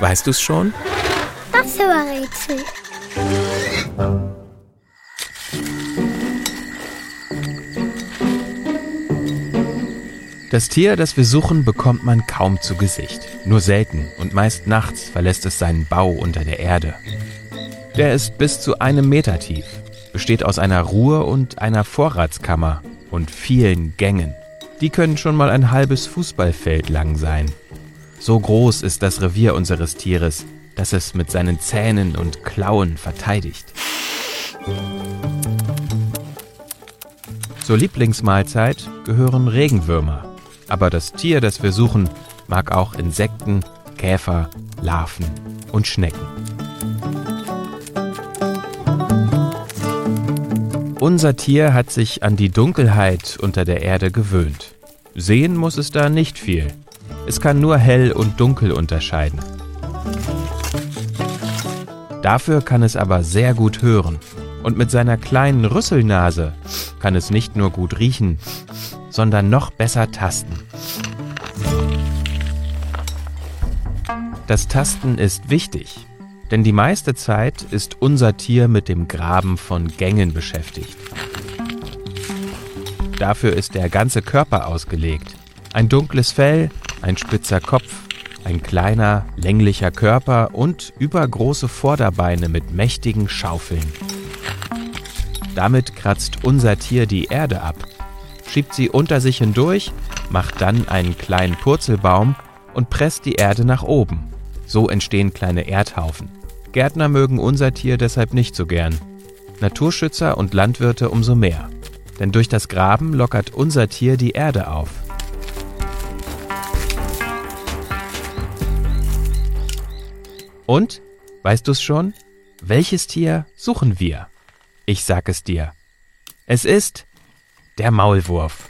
Weißt du's schon? Das Rätsel. Das Tier, das wir suchen, bekommt man kaum zu Gesicht. Nur selten und meist nachts verlässt es seinen Bau unter der Erde. Der ist bis zu einem Meter tief, besteht aus einer Ruhe- und einer Vorratskammer und vielen Gängen. Die können schon mal ein halbes Fußballfeld lang sein. So groß ist das Revier unseres Tieres, dass es mit seinen Zähnen und Klauen verteidigt. Zur Lieblingsmahlzeit gehören Regenwürmer. Aber das Tier, das wir suchen, mag auch Insekten, Käfer, Larven und Schnecken. Unser Tier hat sich an die Dunkelheit unter der Erde gewöhnt. Sehen muss es da nicht viel. Es kann nur hell und dunkel unterscheiden. Dafür kann es aber sehr gut hören. Und mit seiner kleinen Rüsselnase kann es nicht nur gut riechen, sondern noch besser tasten. Das Tasten ist wichtig, denn die meiste Zeit ist unser Tier mit dem Graben von Gängen beschäftigt. Dafür ist der ganze Körper ausgelegt. Ein dunkles Fell, ein spitzer Kopf, ein kleiner, länglicher Körper und übergroße Vorderbeine mit mächtigen Schaufeln. Damit kratzt unser Tier die Erde ab, schiebt sie unter sich hindurch, macht dann einen kleinen Purzelbaum und presst die Erde nach oben. So entstehen kleine Erdhaufen. Gärtner mögen unser Tier deshalb nicht so gern. Naturschützer und Landwirte umso mehr. Denn durch das Graben lockert unser Tier die Erde auf. Und, weißt du's schon? Welches Tier suchen wir? Ich sag es dir. Es ist der Maulwurf.